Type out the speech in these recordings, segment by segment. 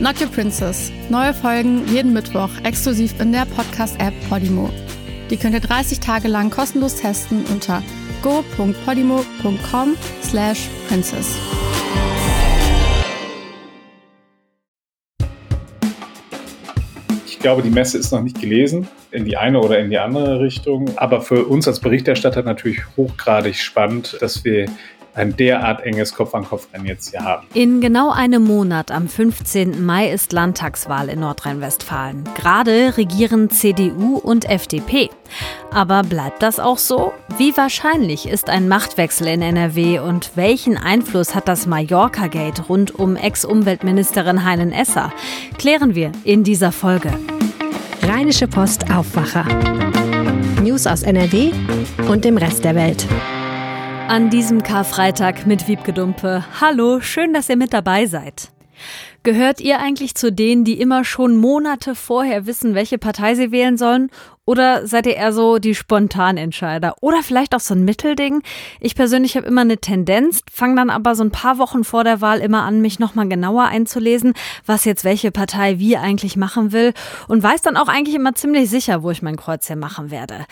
Not Your Princess. Neue Folgen jeden Mittwoch exklusiv in der Podcast-App Podimo. Die könnt ihr 30 Tage lang kostenlos testen unter go.podimo.com slash princess. Ich glaube, die Messe ist noch nicht gelesen, in die eine oder in die andere Richtung. Aber für uns als Berichterstatter natürlich hochgradig spannend, dass wir ein derart enges Kopf-an-Kopf-Rennen jetzt hier haben. In genau einem Monat, am 15. Mai, ist Landtagswahl in Nordrhein-Westfalen. Gerade regieren CDU und FDP. Aber bleibt das auch so? Wie wahrscheinlich ist ein Machtwechsel in NRW und welchen Einfluss hat das Mallorca-Gate rund um Ex-Umweltministerin Heinen Esser? Klären wir in dieser Folge. Rheinische Post Aufwacher. News aus NRW und dem Rest der Welt an diesem Karfreitag mit Wiebke Dumpe. Hallo, schön, dass ihr mit dabei seid. Gehört ihr eigentlich zu denen, die immer schon Monate vorher wissen, welche Partei sie wählen sollen oder seid ihr eher so die Spontanentscheider? Oder vielleicht auch so ein Mittelding? Ich persönlich habe immer eine Tendenz, fange dann aber so ein paar Wochen vor der Wahl immer an, mich nochmal genauer einzulesen, was jetzt welche Partei wie eigentlich machen will und weiß dann auch eigentlich immer ziemlich sicher, wo ich mein Kreuz hier machen werde.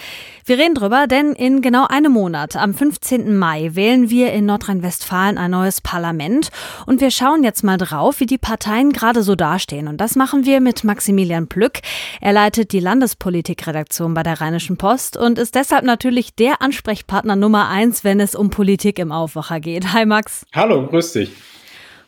Wir reden drüber, denn in genau einem Monat, am 15. Mai, wählen wir in Nordrhein-Westfalen ein neues Parlament und wir schauen jetzt mal drauf, wie die Parteien gerade so dastehen. Und das machen wir mit Maximilian Plück. Er leitet die Landespolitikredaktion Chefredaktion bei der Rheinischen Post und ist deshalb natürlich der Ansprechpartner Nummer eins, wenn es um Politik im Aufwacher geht. Hi Max. Hallo, grüß dich.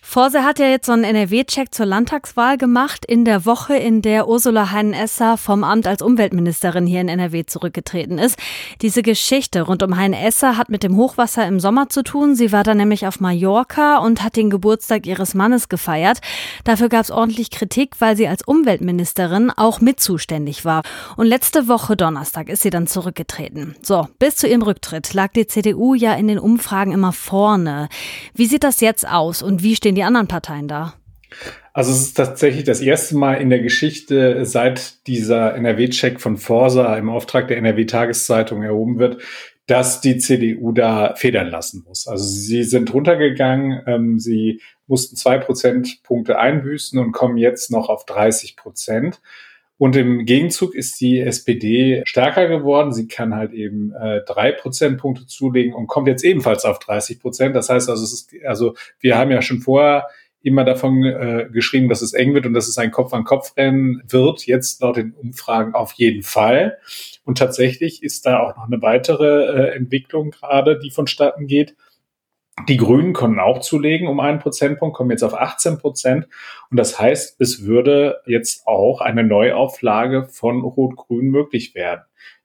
Forse hat ja jetzt so einen NRW-Check zur Landtagswahl gemacht, in der Woche, in der Ursula Heinen-Esser vom Amt als Umweltministerin hier in NRW zurückgetreten ist. Diese Geschichte rund um Heinen-Esser hat mit dem Hochwasser im Sommer zu tun. Sie war da nämlich auf Mallorca und hat den Geburtstag ihres Mannes gefeiert. Dafür gab es ordentlich Kritik, weil sie als Umweltministerin auch mit zuständig war. Und letzte Woche Donnerstag ist sie dann zurückgetreten. So, bis zu ihrem Rücktritt lag die CDU ja in den Umfragen immer vorne. Wie sieht das jetzt aus und wie stehen die anderen Parteien da? Also es ist tatsächlich das erste Mal in der Geschichte, seit dieser NRW-Check von Forsa im Auftrag der NRW-Tageszeitung erhoben wird, dass die CDU da federn lassen muss. Also sie sind runtergegangen, ähm, sie mussten zwei Prozentpunkte einbüßen und kommen jetzt noch auf 30 Prozent. Und im Gegenzug ist die SPD stärker geworden. Sie kann halt eben äh, drei Prozentpunkte zulegen und kommt jetzt ebenfalls auf 30 Prozent. Das heißt also, es ist, also wir haben ja schon vorher immer davon äh, geschrieben, dass es eng wird und dass es ein Kopf-an-Kopf-Rennen wird. Jetzt laut den Umfragen auf jeden Fall. Und tatsächlich ist da auch noch eine weitere äh, Entwicklung gerade, die vonstatten geht. Die Grünen konnten auch zulegen um einen Prozentpunkt, kommen jetzt auf 18 Prozent. Und das heißt, es würde jetzt auch eine Neuauflage von Rot-Grün möglich werden.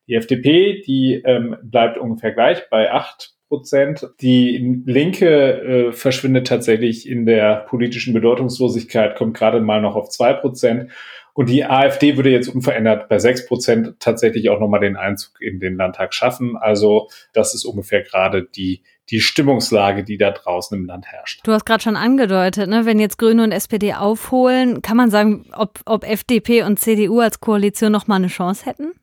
Die FDP, die ähm, bleibt ungefähr gleich bei 8 Prozent. Die Linke äh, verschwindet tatsächlich in der politischen Bedeutungslosigkeit, kommt gerade mal noch auf 2 Prozent. Und die AfD würde jetzt unverändert bei 6 Prozent tatsächlich auch nochmal den Einzug in den Landtag schaffen. Also das ist ungefähr gerade die die Stimmungslage, die da draußen im Land herrscht. Du hast gerade schon angedeutet, ne, wenn jetzt Grüne und SPD aufholen, kann man sagen, ob, ob FDP und CDU als Koalition noch mal eine Chance hätten?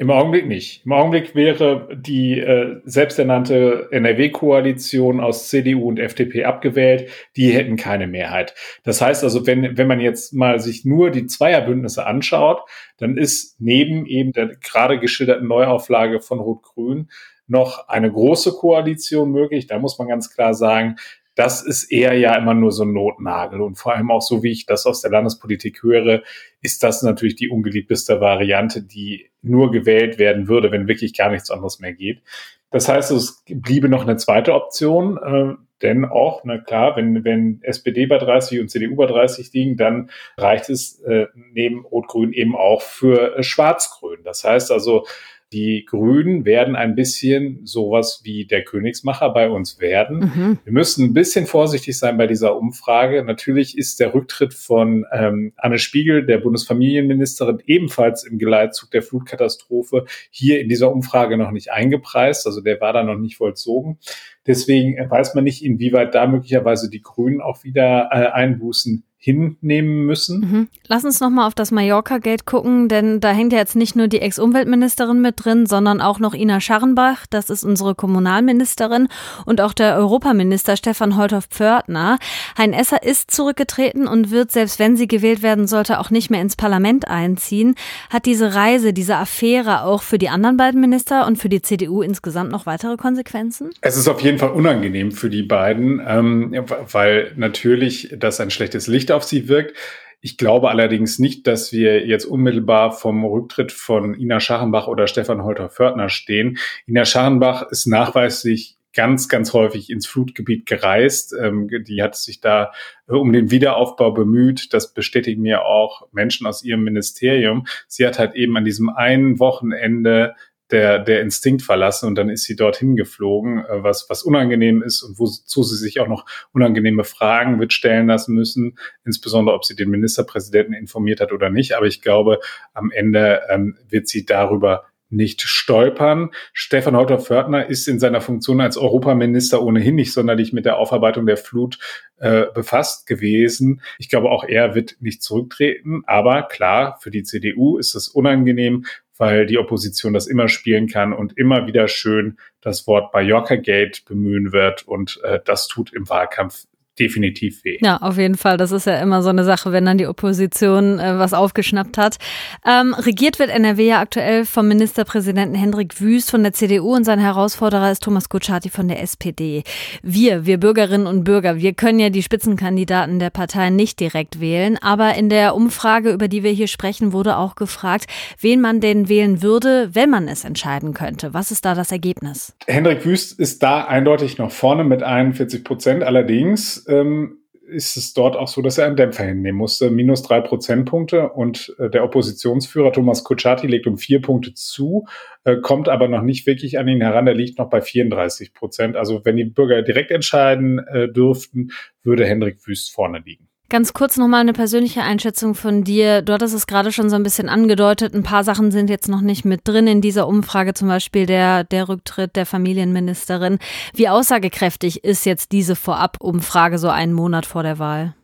Im Augenblick nicht. Im Augenblick wäre die äh, selbsternannte NRW-Koalition aus CDU und FDP abgewählt. Die hätten keine Mehrheit. Das heißt also, wenn, wenn man jetzt mal sich nur die Zweierbündnisse anschaut, dann ist neben eben der gerade geschilderten Neuauflage von Rot-Grün noch eine große Koalition möglich. Da muss man ganz klar sagen, das ist eher ja immer nur so ein Notnagel. Und vor allem auch so, wie ich das aus der Landespolitik höre, ist das natürlich die ungeliebteste Variante, die nur gewählt werden würde, wenn wirklich gar nichts anderes mehr geht. Das heißt, es bliebe noch eine zweite Option, äh, denn auch, na klar, wenn, wenn SPD bei 30 und CDU bei 30 liegen, dann reicht es äh, neben Rot-Grün eben auch für äh, Schwarz-Grün. Das heißt also, die Grünen werden ein bisschen sowas wie der Königsmacher bei uns werden. Mhm. Wir müssen ein bisschen vorsichtig sein bei dieser Umfrage. Natürlich ist der Rücktritt von ähm, Anne Spiegel, der Bundesfamilienministerin, ebenfalls im Geleitzug der Flutkatastrophe hier in dieser Umfrage noch nicht eingepreist. Also der war da noch nicht vollzogen. Deswegen weiß man nicht, inwieweit da möglicherweise die Grünen auch wieder äh, Einbußen hinnehmen müssen. Mhm. Lass uns nochmal auf das Mallorca-Gate gucken, denn da hängt ja jetzt nicht nur die Ex-Umweltministerin mit drin, sondern auch noch Ina Scharrenbach, das ist unsere Kommunalministerin, und auch der Europaminister Stefan Holthoff-Pförtner. Hein Esser ist zurückgetreten und wird, selbst wenn sie gewählt werden sollte, auch nicht mehr ins Parlament einziehen. Hat diese Reise, diese Affäre auch für die anderen beiden Minister und für die CDU insgesamt noch weitere Konsequenzen? Es ist auf jeden Fall unangenehm für die beiden, ähm, weil natürlich das ein schlechtes Licht auf sie wirkt. Ich glaube allerdings nicht, dass wir jetzt unmittelbar vom Rücktritt von Ina Scharrenbach oder Stefan Holter-Fördner stehen. Ina Scharrenbach ist nachweislich ganz, ganz häufig ins Flutgebiet gereist. Ähm, die hat sich da äh, um den Wiederaufbau bemüht. Das bestätigen mir auch Menschen aus ihrem Ministerium. Sie hat halt eben an diesem einen Wochenende der, der Instinkt verlassen und dann ist sie dorthin geflogen, äh, was, was unangenehm ist und wozu sie sich auch noch unangenehme Fragen wird stellen lassen müssen, insbesondere ob sie den Ministerpräsidenten informiert hat oder nicht. Aber ich glaube, am Ende ähm, wird sie darüber nicht stolpern. Stefan Holter-Fördner ist in seiner Funktion als Europaminister ohnehin nicht sonderlich mit der Aufarbeitung der Flut äh, befasst gewesen. Ich glaube, auch er wird nicht zurücktreten. Aber klar, für die CDU ist es unangenehm, weil die Opposition das immer spielen kann und immer wieder schön das Wort Mallorca Gate bemühen wird. Und äh, das tut im Wahlkampf definitiv weh. Ja, auf jeden Fall. Das ist ja immer so eine Sache, wenn dann die Opposition äh, was aufgeschnappt hat. Ähm, regiert wird NRW ja aktuell vom Ministerpräsidenten Hendrik Wüst von der CDU und sein Herausforderer ist Thomas Kutschaty von der SPD. Wir, wir Bürgerinnen und Bürger, wir können ja die Spitzenkandidaten der Parteien nicht direkt wählen, aber in der Umfrage, über die wir hier sprechen, wurde auch gefragt, wen man denn wählen würde, wenn man es entscheiden könnte. Was ist da das Ergebnis? Hendrik Wüst ist da eindeutig noch vorne mit 41 Prozent. Allerdings ähm, ist es dort auch so, dass er einen Dämpfer hinnehmen musste. Minus drei Prozentpunkte und äh, der Oppositionsführer Thomas Kutschaty legt um vier Punkte zu, äh, kommt aber noch nicht wirklich an ihn heran. Er liegt noch bei 34 Prozent. Also wenn die Bürger direkt entscheiden äh, dürften, würde Hendrik Wüst vorne liegen. Ganz kurz nochmal eine persönliche Einschätzung von dir. Dort ist es gerade schon so ein bisschen angedeutet. Ein paar Sachen sind jetzt noch nicht mit drin in dieser Umfrage, zum Beispiel der, der Rücktritt der Familienministerin. Wie aussagekräftig ist jetzt diese Vorab-Umfrage so einen Monat vor der Wahl?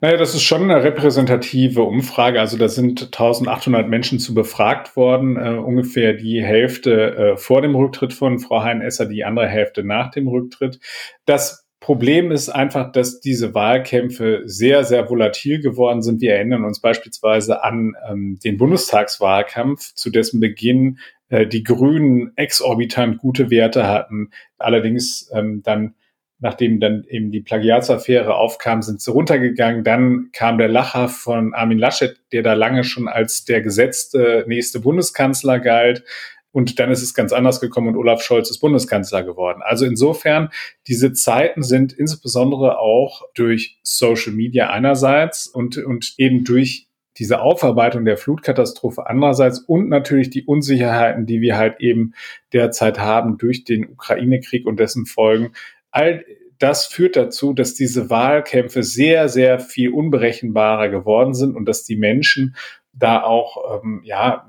Naja, das ist schon eine repräsentative Umfrage. Also da sind 1800 Menschen zu befragt worden, äh, ungefähr die Hälfte äh, vor dem Rücktritt von Frau Hein-Esser, die andere Hälfte nach dem Rücktritt. Das Problem ist einfach, dass diese Wahlkämpfe sehr, sehr volatil geworden sind. Wir erinnern uns beispielsweise an ähm, den Bundestagswahlkampf, zu dessen Beginn äh, die Grünen exorbitant gute Werte hatten. Allerdings ähm, dann, nachdem dann eben die Plagiatsaffäre aufkam, sind sie runtergegangen. Dann kam der Lacher von Armin Laschet, der da lange schon als der gesetzte nächste Bundeskanzler galt. Und dann ist es ganz anders gekommen und Olaf Scholz ist Bundeskanzler geworden. Also insofern, diese Zeiten sind insbesondere auch durch Social Media einerseits und, und eben durch diese Aufarbeitung der Flutkatastrophe andererseits und natürlich die Unsicherheiten, die wir halt eben derzeit haben durch den Ukraine-Krieg und dessen Folgen. All das führt dazu, dass diese Wahlkämpfe sehr, sehr viel unberechenbarer geworden sind und dass die Menschen da auch ähm, ja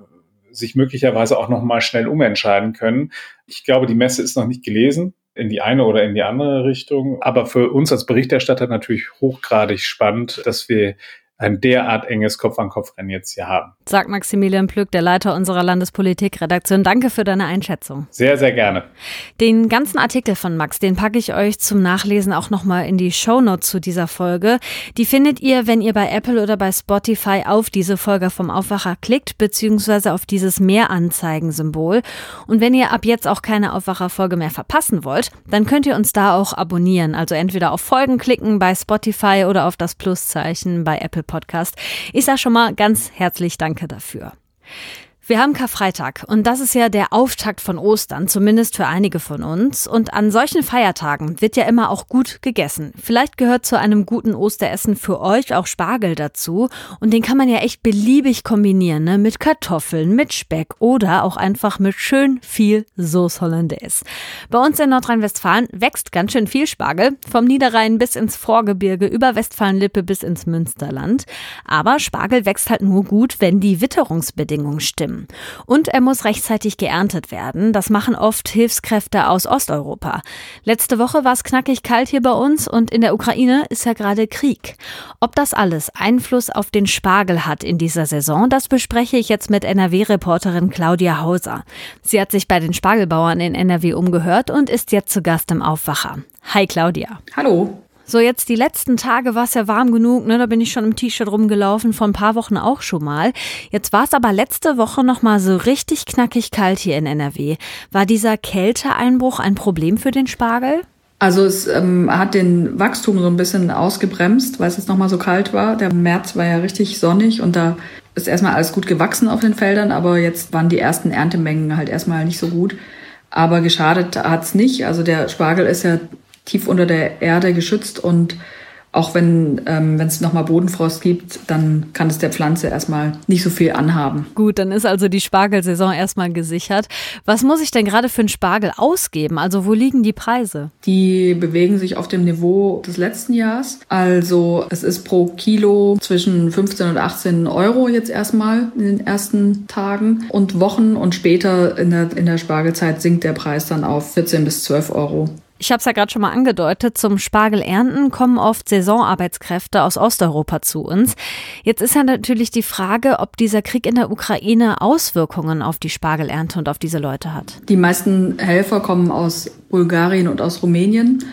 sich möglicherweise auch noch mal schnell umentscheiden können. Ich glaube, die Messe ist noch nicht gelesen in die eine oder in die andere Richtung. Aber für uns als Berichterstatter natürlich hochgradig spannend, dass wir ein derart enges Kopf-an-Kopf-Rennen jetzt hier haben. Sagt Maximilian Plück, der Leiter unserer Landespolitikredaktion. Danke für deine Einschätzung. Sehr, sehr gerne. Den ganzen Artikel von Max, den packe ich euch zum Nachlesen auch nochmal in die Shownotes zu dieser Folge. Die findet ihr, wenn ihr bei Apple oder bei Spotify auf diese Folge vom Aufwacher klickt, beziehungsweise auf dieses Mehranzeigen-Symbol. Und wenn ihr ab jetzt auch keine Aufwacher-Folge mehr verpassen wollt, dann könnt ihr uns da auch abonnieren. Also entweder auf Folgen klicken bei Spotify oder auf das Pluszeichen bei Apple Podcast. Ich sage schon mal ganz herzlich Danke dafür. Wir haben Karfreitag und das ist ja der Auftakt von Ostern, zumindest für einige von uns. Und an solchen Feiertagen wird ja immer auch gut gegessen. Vielleicht gehört zu einem guten Osteressen für euch auch Spargel dazu. Und den kann man ja echt beliebig kombinieren, ne? mit Kartoffeln, mit Speck oder auch einfach mit schön viel Sauce Hollandaise. Bei uns in Nordrhein-Westfalen wächst ganz schön viel Spargel, vom Niederrhein bis ins Vorgebirge, über Westfalenlippe bis ins Münsterland. Aber Spargel wächst halt nur gut, wenn die Witterungsbedingungen stimmen. Bäumen. Und er muss rechtzeitig geerntet werden. Das machen oft Hilfskräfte aus Osteuropa. Letzte Woche war es knackig kalt hier bei uns und in der Ukraine ist ja gerade Krieg. Ob das alles Einfluss auf den Spargel hat in dieser Saison, das bespreche ich jetzt mit NRW-Reporterin Claudia Hauser. Sie hat sich bei den Spargelbauern in NRW umgehört und ist jetzt zu Gast im Aufwacher. Hi Claudia. Hallo. So, jetzt die letzten Tage war es ja warm genug, ne? Da bin ich schon im T-Shirt rumgelaufen, vor ein paar Wochen auch schon mal. Jetzt war es aber letzte Woche nochmal so richtig knackig kalt hier in NRW. War dieser Kälteeinbruch ein Problem für den Spargel? Also es ähm, hat den Wachstum so ein bisschen ausgebremst, weil es jetzt nochmal so kalt war. Der März war ja richtig sonnig und da ist erstmal alles gut gewachsen auf den Feldern, aber jetzt waren die ersten Erntemengen halt erstmal nicht so gut. Aber geschadet hat's nicht. Also der Spargel ist ja tief unter der Erde geschützt und auch wenn ähm, es nochmal Bodenfrost gibt, dann kann es der Pflanze erstmal nicht so viel anhaben. Gut, dann ist also die Spargelsaison erstmal gesichert. Was muss ich denn gerade für einen Spargel ausgeben? Also wo liegen die Preise? Die bewegen sich auf dem Niveau des letzten Jahres. Also es ist pro Kilo zwischen 15 und 18 Euro jetzt erstmal in den ersten Tagen und Wochen und später in der, in der Spargelzeit sinkt der Preis dann auf 14 bis 12 Euro. Ich habe es ja gerade schon mal angedeutet, zum Spargelernten kommen oft Saisonarbeitskräfte aus Osteuropa zu uns. Jetzt ist ja natürlich die Frage, ob dieser Krieg in der Ukraine Auswirkungen auf die Spargelernte und auf diese Leute hat. Die meisten Helfer kommen aus Bulgarien und aus Rumänien.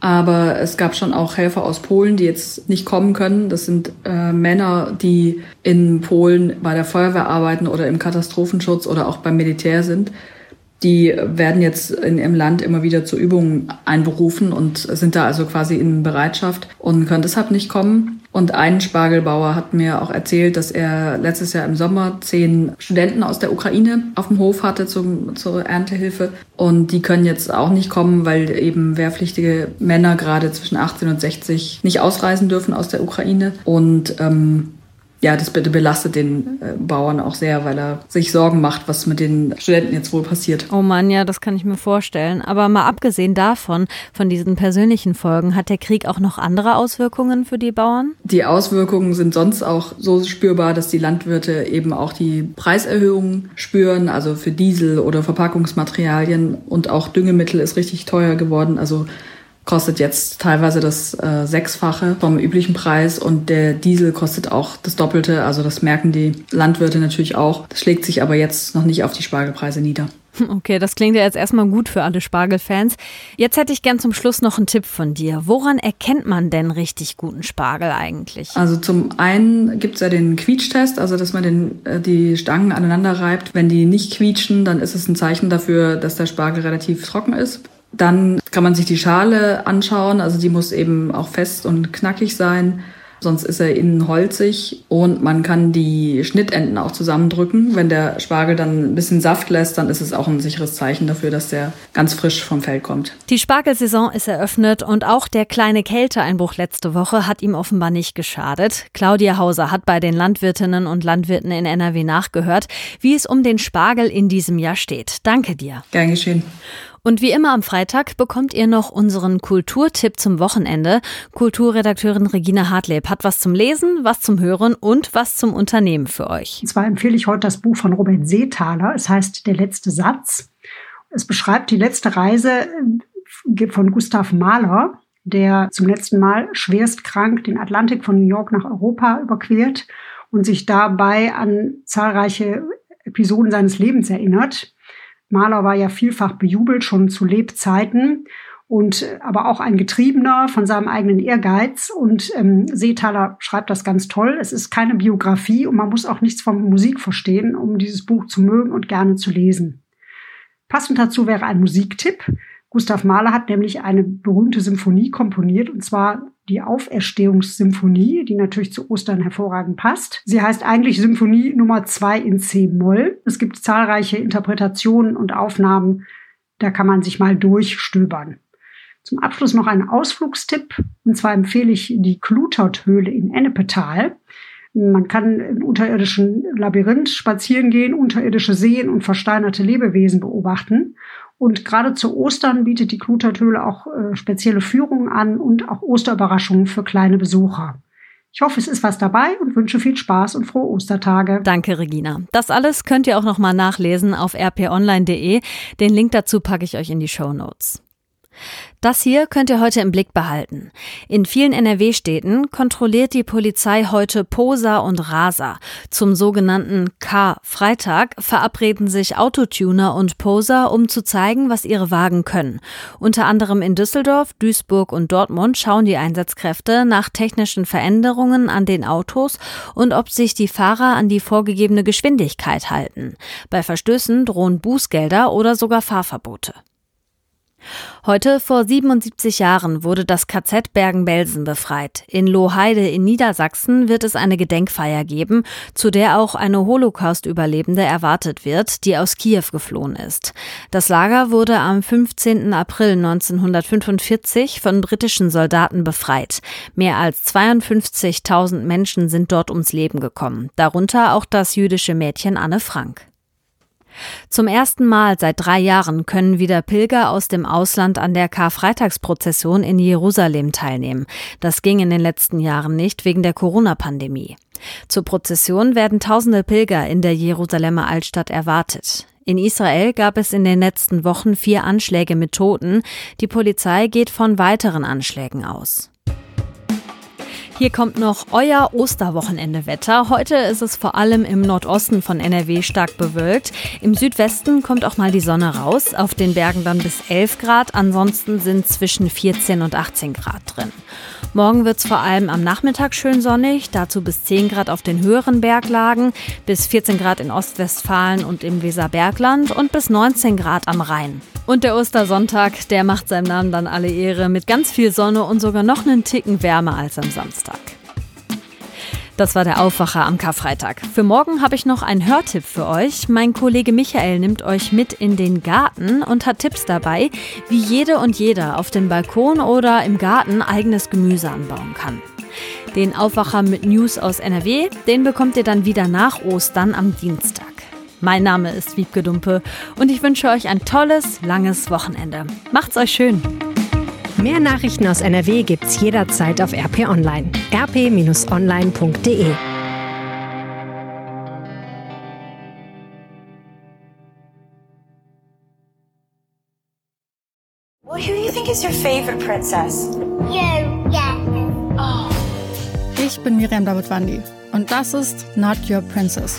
Aber es gab schon auch Helfer aus Polen, die jetzt nicht kommen können. Das sind äh, Männer, die in Polen bei der Feuerwehr arbeiten oder im Katastrophenschutz oder auch beim Militär sind die werden jetzt in ihrem Land immer wieder zu Übungen einberufen und sind da also quasi in Bereitschaft und können deshalb nicht kommen. Und ein Spargelbauer hat mir auch erzählt, dass er letztes Jahr im Sommer zehn Studenten aus der Ukraine auf dem Hof hatte zum, zur Erntehilfe. Und die können jetzt auch nicht kommen, weil eben wehrpflichtige Männer gerade zwischen 18 und 60 nicht ausreisen dürfen aus der Ukraine. Und ähm, ja, das belastet den äh, Bauern auch sehr, weil er sich Sorgen macht, was mit den Studenten jetzt wohl passiert. Oh Mann, ja, das kann ich mir vorstellen. Aber mal abgesehen davon, von diesen persönlichen Folgen, hat der Krieg auch noch andere Auswirkungen für die Bauern? Die Auswirkungen sind sonst auch so spürbar, dass die Landwirte eben auch die Preiserhöhungen spüren, also für Diesel oder Verpackungsmaterialien und auch Düngemittel ist richtig teuer geworden. Also kostet jetzt teilweise das äh, Sechsfache vom üblichen Preis und der Diesel kostet auch das Doppelte. Also das merken die Landwirte natürlich auch. Das schlägt sich aber jetzt noch nicht auf die Spargelpreise nieder. Okay, das klingt ja jetzt erstmal gut für alle Spargelfans. Jetzt hätte ich gern zum Schluss noch einen Tipp von dir. Woran erkennt man denn richtig guten Spargel eigentlich? Also zum einen gibt es ja den Quietschtest, also dass man den, äh, die Stangen aneinander reibt. Wenn die nicht quietschen, dann ist es ein Zeichen dafür, dass der Spargel relativ trocken ist. Dann kann man sich die Schale anschauen, also die muss eben auch fest und knackig sein, sonst ist er innen holzig und man kann die Schnittenden auch zusammendrücken. Wenn der Spargel dann ein bisschen Saft lässt, dann ist es auch ein sicheres Zeichen dafür, dass der ganz frisch vom Feld kommt. Die Spargelsaison ist eröffnet und auch der kleine Kälteeinbruch letzte Woche hat ihm offenbar nicht geschadet. Claudia Hauser hat bei den Landwirtinnen und Landwirten in NRW nachgehört, wie es um den Spargel in diesem Jahr steht. Danke dir. Gern geschehen. Und wie immer am Freitag bekommt ihr noch unseren Kulturtipp zum Wochenende. Kulturredakteurin Regina Hartleb hat was zum Lesen, was zum Hören und was zum Unternehmen für euch. Und zwar empfehle ich heute das Buch von Robert Seethaler. Es heißt Der letzte Satz. Es beschreibt die letzte Reise äh, von Gustav Mahler, der zum letzten Mal schwerst krank den Atlantik von New York nach Europa überquert und sich dabei an zahlreiche Episoden seines Lebens erinnert. Mahler war ja vielfach bejubelt, schon zu Lebzeiten und äh, aber auch ein Getriebener von seinem eigenen Ehrgeiz. Und ähm, Seethaler schreibt das ganz toll. Es ist keine Biografie und man muss auch nichts von Musik verstehen, um dieses Buch zu mögen und gerne zu lesen. Passend dazu wäre ein Musiktipp. Gustav Mahler hat nämlich eine berühmte Symphonie komponiert, und zwar die Auferstehungssymphonie, die natürlich zu Ostern hervorragend passt. Sie heißt eigentlich Symphonie Nummer zwei in C-Moll. Es gibt zahlreiche Interpretationen und Aufnahmen. Da kann man sich mal durchstöbern. Zum Abschluss noch ein Ausflugstipp. Und zwar empfehle ich die Kluterthöhle in Ennepetal. Man kann im unterirdischen Labyrinth spazieren gehen, unterirdische Seen und versteinerte Lebewesen beobachten. Und gerade zu Ostern bietet die Kluterthöhle auch äh, spezielle Führungen an und auch Osterüberraschungen für kleine Besucher. Ich hoffe, es ist was dabei und wünsche viel Spaß und frohe Ostertage. Danke, Regina. Das alles könnt ihr auch nochmal nachlesen auf rponline.de. Den Link dazu packe ich euch in die Show Notes. Das hier könnt ihr heute im Blick behalten. In vielen NRW-Städten kontrolliert die Polizei heute Posa und Rasa. Zum sogenannten K-Freitag verabreden sich Autotuner und Poser, um zu zeigen, was ihre Wagen können. Unter anderem in Düsseldorf, Duisburg und Dortmund schauen die Einsatzkräfte nach technischen Veränderungen an den Autos und ob sich die Fahrer an die vorgegebene Geschwindigkeit halten. Bei Verstößen drohen Bußgelder oder sogar Fahrverbote. Heute vor 77 Jahren wurde das KZ Bergen-Belsen befreit. In Lohheide in Niedersachsen wird es eine Gedenkfeier geben, zu der auch eine Holocaust-Überlebende erwartet wird, die aus Kiew geflohen ist. Das Lager wurde am 15. April 1945 von britischen Soldaten befreit. Mehr als 52.000 Menschen sind dort ums Leben gekommen, darunter auch das jüdische Mädchen Anne Frank. Zum ersten Mal seit drei Jahren können wieder Pilger aus dem Ausland an der Karfreitagsprozession in Jerusalem teilnehmen. Das ging in den letzten Jahren nicht wegen der Corona-Pandemie. Zur Prozession werden tausende Pilger in der Jerusalemer Altstadt erwartet. In Israel gab es in den letzten Wochen vier Anschläge mit Toten. Die Polizei geht von weiteren Anschlägen aus. Hier kommt noch euer Osterwochenende-Wetter. Heute ist es vor allem im Nordosten von NRW stark bewölkt. Im Südwesten kommt auch mal die Sonne raus. Auf den Bergen dann bis 11 Grad. Ansonsten sind zwischen 14 und 18 Grad drin. Morgen wird es vor allem am Nachmittag schön sonnig, dazu bis 10 Grad auf den höheren Berglagen, bis 14 Grad in Ostwestfalen und im Weserbergland und bis 19 Grad am Rhein. Und der Ostersonntag, der macht seinem Namen dann alle Ehre mit ganz viel Sonne und sogar noch einen Ticken wärmer als am Samstag. Das war der Aufwacher am Karfreitag. Für morgen habe ich noch einen Hörtipp für euch. Mein Kollege Michael nimmt euch mit in den Garten und hat Tipps dabei, wie jede und jeder auf dem Balkon oder im Garten eigenes Gemüse anbauen kann. Den Aufwacher mit News aus NRW, den bekommt ihr dann wieder nach Ostern am Dienstag. Mein Name ist Wiebke Dumpe und ich wünsche euch ein tolles, langes Wochenende. Macht's euch schön! Mehr Nachrichten aus NRW gibt's jederzeit auf RP Online. rp-online.de Well, who do you think is your favorite princess? You, yeah. Oh. Ich bin Miriam Davidwandi und das ist Not Your Princess.